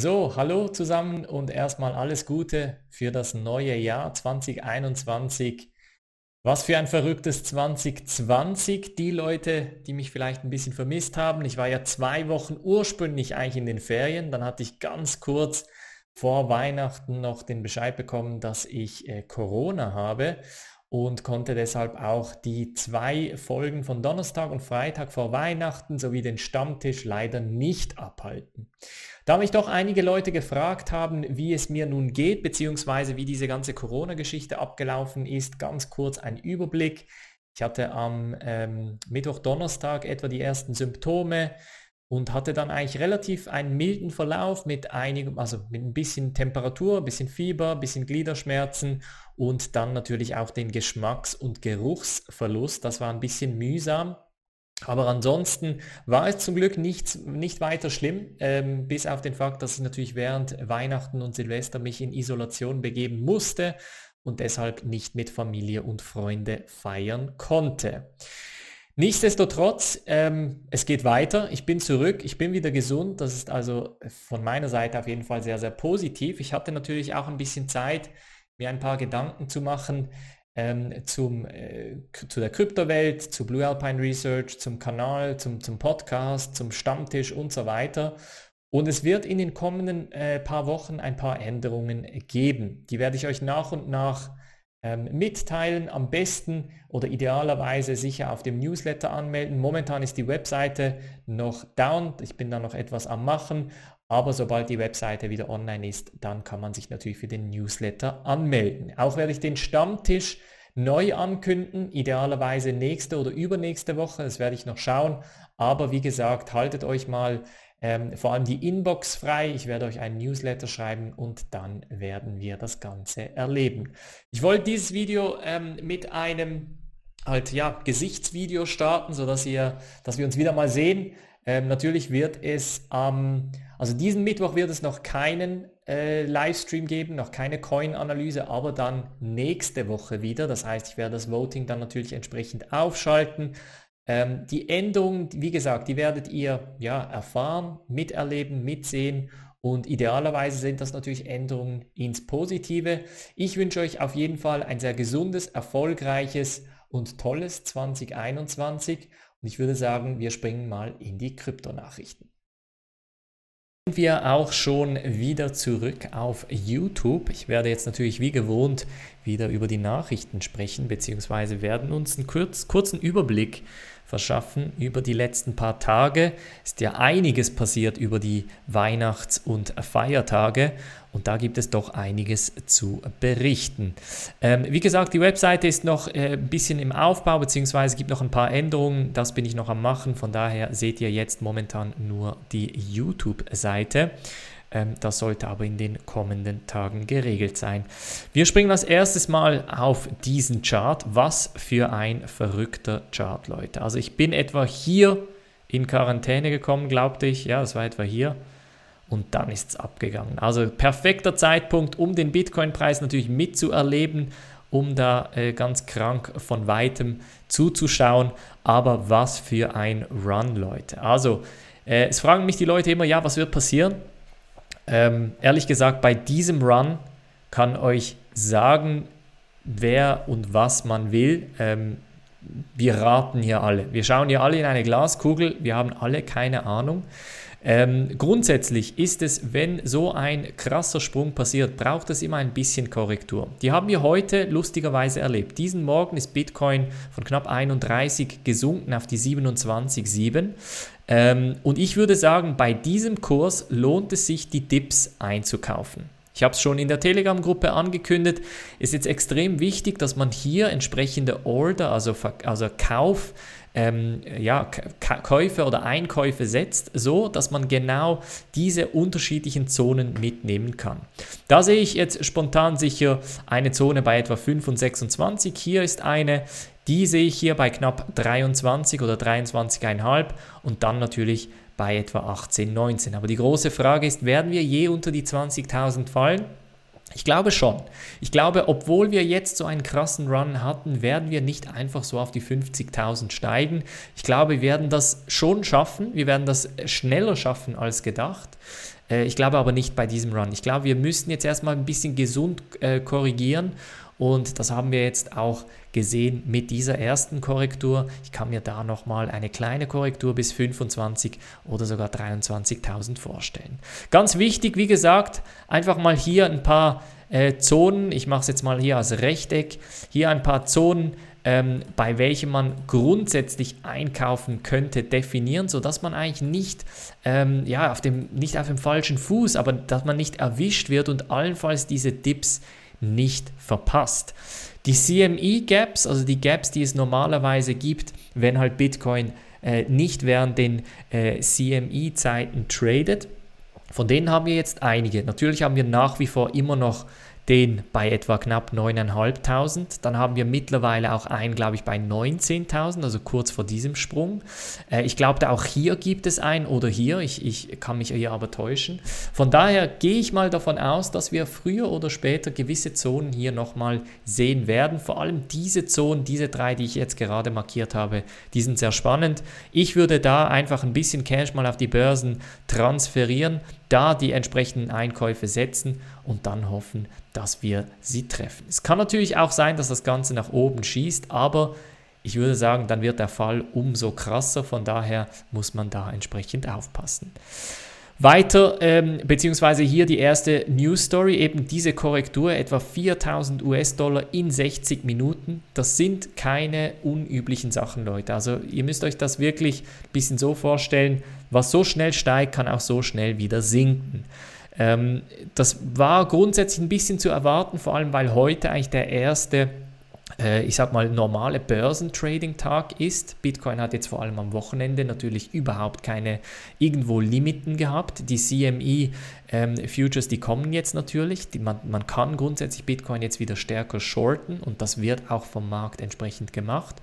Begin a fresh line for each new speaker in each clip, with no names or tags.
So, hallo zusammen und erstmal alles Gute für das neue Jahr 2021. Was für ein verrücktes 2020. Die Leute, die mich vielleicht ein bisschen vermisst haben. Ich war ja zwei Wochen ursprünglich eigentlich in den Ferien. Dann hatte ich ganz kurz vor Weihnachten noch den Bescheid bekommen, dass ich äh, Corona habe und konnte deshalb auch die zwei Folgen von Donnerstag und Freitag vor Weihnachten sowie den Stammtisch leider nicht abhalten. Da mich doch einige Leute gefragt haben, wie es mir nun geht, beziehungsweise wie diese ganze Corona-Geschichte abgelaufen ist, ganz kurz ein Überblick. Ich hatte am ähm, Mittwoch, Donnerstag etwa die ersten Symptome, und hatte dann eigentlich relativ einen milden Verlauf mit einigem, also mit ein bisschen Temperatur, ein bisschen Fieber, ein bisschen Gliederschmerzen und dann natürlich auch den Geschmacks- und Geruchsverlust. Das war ein bisschen mühsam. Aber ansonsten war es zum Glück nicht, nicht weiter schlimm, ähm, bis auf den Fakt, dass ich natürlich während Weihnachten und Silvester mich in Isolation begeben musste und deshalb nicht mit Familie und Freunde feiern konnte. Nichtsdestotrotz, ähm, es geht weiter. Ich bin zurück, ich bin wieder gesund. Das ist also von meiner Seite auf jeden Fall sehr, sehr positiv. Ich hatte natürlich auch ein bisschen Zeit, mir ein paar Gedanken zu machen ähm, zum, äh, zu der Kryptowelt, zu Blue Alpine Research, zum Kanal, zum, zum Podcast, zum Stammtisch und so weiter. Und es wird in den kommenden äh, paar Wochen ein paar Änderungen geben. Die werde ich euch nach und nach ähm, mitteilen, am besten oder idealerweise sicher auf dem Newsletter anmelden. Momentan ist die Webseite noch down, ich bin da noch etwas am machen, aber sobald die Webseite wieder online ist, dann kann man sich natürlich für den Newsletter anmelden. Auch werde ich den Stammtisch neu ankündigen, idealerweise nächste oder übernächste Woche, das werde ich noch schauen. Aber wie gesagt, haltet euch mal ähm, vor allem die Inbox frei. Ich werde euch einen Newsletter schreiben und dann werden wir das Ganze erleben. Ich wollte dieses Video ähm, mit einem halt ja Gesichtsvideo starten, so dass ihr, dass wir uns wieder mal sehen. Ähm, natürlich wird es am, also diesen Mittwoch wird es noch keinen äh, Livestream geben, noch keine Coin-Analyse, aber dann nächste Woche wieder. Das heißt, ich werde das Voting dann natürlich entsprechend aufschalten. Ähm, die Änderungen, wie gesagt, die werdet ihr ja erfahren, miterleben, mitsehen und idealerweise sind das natürlich Änderungen ins Positive. Ich wünsche euch auf jeden Fall ein sehr gesundes, erfolgreiches und tolles 2021 und ich würde sagen, wir springen mal in die Kryptonachrichten wir auch schon wieder zurück auf YouTube. Ich werde jetzt natürlich wie gewohnt wieder über die Nachrichten sprechen, beziehungsweise werden uns einen kurz, kurzen Überblick verschaffen über die letzten paar Tage. Ist ja einiges passiert über die Weihnachts- und Feiertage und da gibt es doch einiges zu berichten. Ähm, wie gesagt, die Webseite ist noch äh, ein bisschen im Aufbau, beziehungsweise gibt noch ein paar Änderungen. Das bin ich noch am Machen. Von daher seht ihr jetzt momentan nur die YouTube-Seite. Ähm, das sollte aber in den kommenden Tagen geregelt sein. Wir springen als erstes mal auf diesen Chart. Was für ein verrückter Chart, Leute. Also ich bin etwa hier in Quarantäne gekommen, glaubte ich. Ja, das war etwa hier. Und dann ist es abgegangen. Also perfekter Zeitpunkt, um den Bitcoin-Preis natürlich mitzuerleben, um da äh, ganz krank von weitem zuzuschauen. Aber was für ein Run, Leute. Also, äh, es fragen mich die Leute immer, ja, was wird passieren? Ähm, ehrlich gesagt, bei diesem Run kann euch sagen, wer und was man will. Ähm, wir raten hier alle. Wir schauen hier alle in eine Glaskugel. Wir haben alle keine Ahnung. Ähm, grundsätzlich ist es, wenn so ein krasser Sprung passiert, braucht es immer ein bisschen Korrektur. Die haben wir heute lustigerweise erlebt. Diesen Morgen ist Bitcoin von knapp 31 gesunken auf die 27,7. Ähm, und ich würde sagen, bei diesem Kurs lohnt es sich, die Dips einzukaufen. Ich habe es schon in der Telegram-Gruppe angekündigt. Ist jetzt extrem wichtig, dass man hier entsprechende Order, also, also Kauf, ähm, ja, Käufe oder Einkäufe setzt, so dass man genau diese unterschiedlichen Zonen mitnehmen kann. Da sehe ich jetzt spontan sicher eine Zone bei etwa 5 und 26. Hier ist eine, die sehe ich hier bei knapp 23 oder 23,5 und dann natürlich bei etwa 18, 19. Aber die große Frage ist, werden wir je unter die 20.000 fallen? Ich glaube schon. Ich glaube, obwohl wir jetzt so einen krassen Run hatten, werden wir nicht einfach so auf die 50.000 steigen. Ich glaube, wir werden das schon schaffen. Wir werden das schneller schaffen als gedacht. Äh, ich glaube aber nicht bei diesem Run. Ich glaube, wir müssen jetzt erstmal ein bisschen gesund äh, korrigieren und das haben wir jetzt auch gesehen mit dieser ersten Korrektur. Ich kann mir da nochmal eine kleine Korrektur bis 25 oder sogar 23.000 vorstellen. Ganz wichtig, wie gesagt, einfach mal hier ein paar äh, Zonen. Ich mache es jetzt mal hier als Rechteck. Hier ein paar Zonen ähm, bei welchem man grundsätzlich einkaufen könnte, definieren, sodass man eigentlich nicht, ähm, ja, auf dem, nicht auf dem falschen Fuß, aber dass man nicht erwischt wird und allenfalls diese Dips nicht verpasst. Die CME-Gaps, also die Gaps, die es normalerweise gibt, wenn halt Bitcoin äh, nicht während den äh, CME-Zeiten tradet, von denen haben wir jetzt einige. Natürlich haben wir nach wie vor immer noch den bei etwa knapp 9.500. Dann haben wir mittlerweile auch einen, glaube ich, bei 19.000, also kurz vor diesem Sprung. Äh, ich glaube, auch hier gibt es einen oder hier, ich, ich kann mich hier aber täuschen. Von daher gehe ich mal davon aus, dass wir früher oder später gewisse Zonen hier nochmal sehen werden. Vor allem diese Zonen, diese drei, die ich jetzt gerade markiert habe, die sind sehr spannend. Ich würde da einfach ein bisschen Cash mal auf die Börsen transferieren, da die entsprechenden Einkäufe setzen und dann hoffen, dass wir sie treffen. Es kann natürlich auch sein, dass das Ganze nach oben schießt, aber ich würde sagen, dann wird der Fall umso krasser. Von daher muss man da entsprechend aufpassen. Weiter, ähm, beziehungsweise hier die erste News Story, eben diese Korrektur, etwa 4000 US-Dollar in 60 Minuten. Das sind keine unüblichen Sachen, Leute. Also ihr müsst euch das wirklich ein bisschen so vorstellen, was so schnell steigt, kann auch so schnell wieder sinken. Ähm, das war grundsätzlich ein bisschen zu erwarten, vor allem weil heute eigentlich der erste ich sag mal, normale Börsentrading-Tag ist. Bitcoin hat jetzt vor allem am Wochenende natürlich überhaupt keine irgendwo Limiten gehabt. Die CME ähm, die kommen jetzt natürlich. Die, man, man kann grundsätzlich Bitcoin jetzt wieder stärker shorten und das wird auch vom Markt entsprechend gemacht.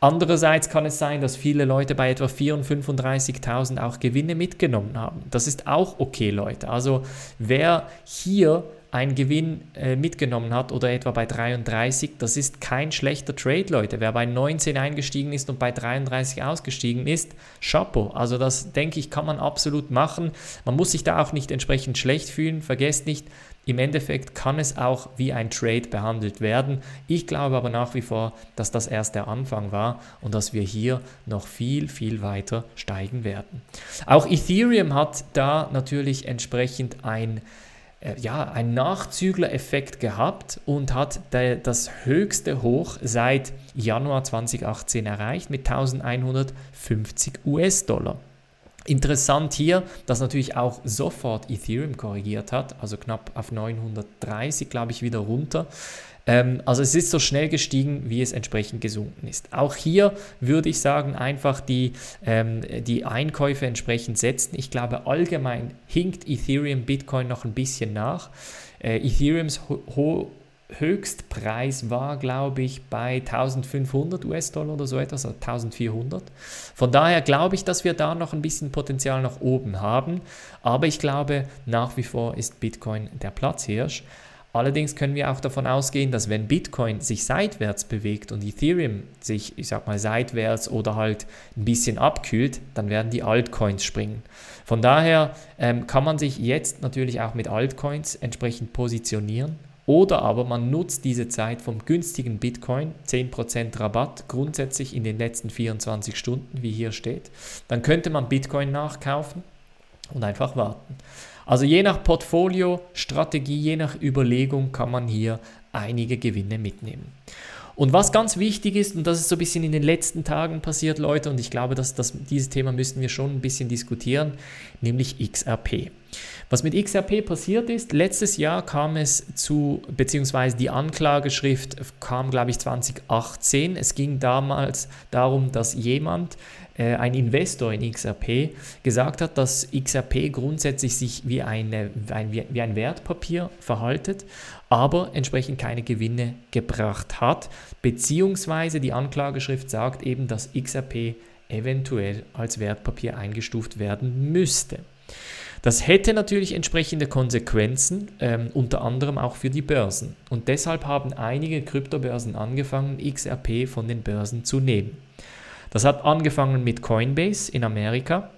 Andererseits kann es sein, dass viele Leute bei etwa 34.000 und 35.000 auch Gewinne mitgenommen haben. Das ist auch okay, Leute. Also wer hier einen Gewinn äh, mitgenommen hat oder etwa bei 33, das ist kein schlechter Trade, Leute. Wer bei 19 eingestiegen ist und bei 33 ausgestiegen ist, Chapeau. Also das denke ich, kann man absolut machen. Man muss sich da auch nicht entsprechend schlecht fühlen. Vergesst nicht, im Endeffekt kann es auch wie ein Trade behandelt werden. Ich glaube aber nach wie vor, dass das erst der Anfang war und dass wir hier noch viel, viel weiter steigen werden. Auch Ethereum hat da natürlich entsprechend ein ja, einen Nachzügler-Effekt gehabt und hat das höchste Hoch seit Januar 2018 erreicht mit 1150 US-Dollar. Interessant hier, dass natürlich auch sofort Ethereum korrigiert hat, also knapp auf 930, glaube ich, wieder runter. Ähm, also es ist so schnell gestiegen, wie es entsprechend gesunken ist. Auch hier würde ich sagen, einfach die, ähm, die Einkäufe entsprechend setzen. Ich glaube, allgemein hinkt Ethereum Bitcoin noch ein bisschen nach. Äh, Ethereums ho Höchstpreis war, glaube ich, bei 1500 US-Dollar oder so etwas, also 1400. Von daher glaube ich, dass wir da noch ein bisschen Potenzial nach oben haben. Aber ich glaube, nach wie vor ist Bitcoin der Platzhirsch. Allerdings können wir auch davon ausgehen, dass wenn Bitcoin sich seitwärts bewegt und Ethereum sich, ich sag mal, seitwärts oder halt ein bisschen abkühlt, dann werden die Altcoins springen. Von daher ähm, kann man sich jetzt natürlich auch mit Altcoins entsprechend positionieren. Oder aber man nutzt diese Zeit vom günstigen Bitcoin, 10% Rabatt grundsätzlich in den letzten 24 Stunden, wie hier steht. Dann könnte man Bitcoin nachkaufen und einfach warten. Also je nach Portfolio, Strategie, je nach Überlegung kann man hier einige Gewinne mitnehmen. Und was ganz wichtig ist, und das ist so ein bisschen in den letzten Tagen passiert, Leute, und ich glaube, dass, dass dieses Thema müssten wir schon ein bisschen diskutieren, nämlich XRP. Was mit XRP passiert ist, letztes Jahr kam es zu, beziehungsweise die Anklageschrift kam, glaube ich, 2018. Es ging damals darum, dass jemand äh, ein Investor in XRP gesagt hat, dass XRP grundsätzlich sich wie, eine, ein, wie ein Wertpapier verhaltet, aber entsprechend keine Gewinne gebracht hat, beziehungsweise die Anklageschrift sagt eben, dass XRP eventuell als Wertpapier eingestuft werden müsste. Das hätte natürlich entsprechende Konsequenzen, ähm, unter anderem auch für die Börsen. Und deshalb haben einige Kryptobörsen angefangen, XRP von den Börsen zu nehmen. Das hat angefangen mit Coinbase in Amerika.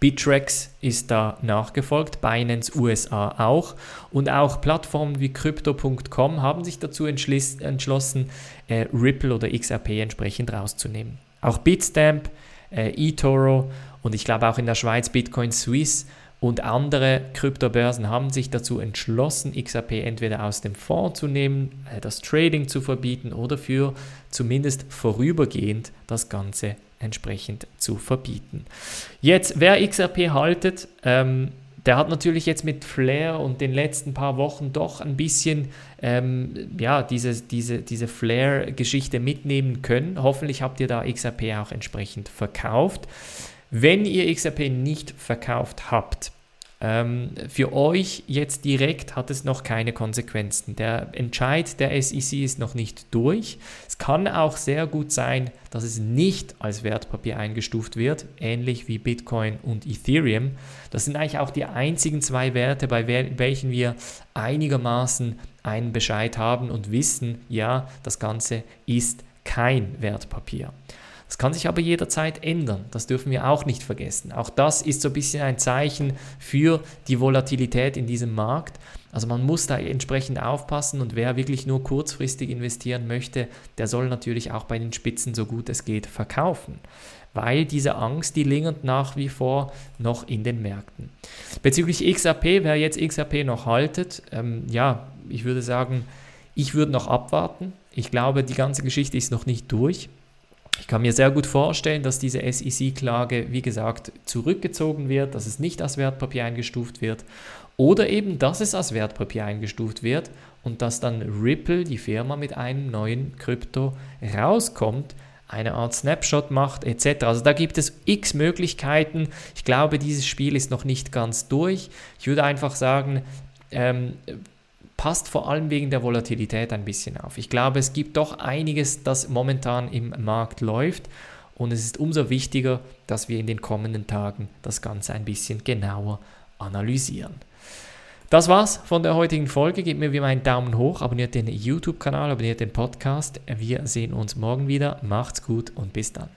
Bittrex ist da nachgefolgt, Binance USA auch und auch Plattformen wie Crypto.com haben sich dazu entschlossen, äh, Ripple oder XRP entsprechend rauszunehmen. Auch Bitstamp, äh, eToro und ich glaube auch in der Schweiz Bitcoin Swiss und andere Kryptobörsen haben sich dazu entschlossen, XRP entweder aus dem Fonds zu nehmen, äh, das Trading zu verbieten oder für zumindest vorübergehend das Ganze entsprechend zu verbieten. Jetzt, wer XRP haltet, ähm, der hat natürlich jetzt mit Flair und den letzten paar Wochen doch ein bisschen ähm, ja, diese, diese, diese Flair-Geschichte mitnehmen können. Hoffentlich habt ihr da XRP auch entsprechend verkauft. Wenn ihr XRP nicht verkauft habt, ähm, für euch jetzt direkt hat es noch keine Konsequenzen. Der Entscheid der SEC ist noch nicht durch. Es kann auch sehr gut sein, dass es nicht als Wertpapier eingestuft wird, ähnlich wie Bitcoin und Ethereum. Das sind eigentlich auch die einzigen zwei Werte, bei welchen wir einigermaßen einen Bescheid haben und wissen, ja, das Ganze ist kein Wertpapier. Das kann sich aber jederzeit ändern. Das dürfen wir auch nicht vergessen. Auch das ist so ein bisschen ein Zeichen für die Volatilität in diesem Markt. Also man muss da entsprechend aufpassen und wer wirklich nur kurzfristig investieren möchte, der soll natürlich auch bei den Spitzen so gut es geht verkaufen. Weil diese Angst, die lingert nach wie vor noch in den Märkten. Bezüglich XRP, wer jetzt XRP noch haltet, ähm, ja, ich würde sagen, ich würde noch abwarten. Ich glaube, die ganze Geschichte ist noch nicht durch. Ich kann mir sehr gut vorstellen, dass diese SEC-Klage, wie gesagt, zurückgezogen wird, dass es nicht als Wertpapier eingestuft wird oder eben, dass es als Wertpapier eingestuft wird und dass dann Ripple, die Firma, mit einem neuen Krypto rauskommt, eine Art Snapshot macht etc. Also da gibt es x Möglichkeiten. Ich glaube, dieses Spiel ist noch nicht ganz durch. Ich würde einfach sagen, ähm, passt vor allem wegen der Volatilität ein bisschen auf. Ich glaube, es gibt doch einiges, das momentan im Markt läuft und es ist umso wichtiger, dass wir in den kommenden Tagen das Ganze ein bisschen genauer analysieren. Das war's von der heutigen Folge. Gebt mir wie immer einen Daumen hoch, abonniert den YouTube-Kanal, abonniert den Podcast. Wir sehen uns morgen wieder. Macht's gut und bis dann.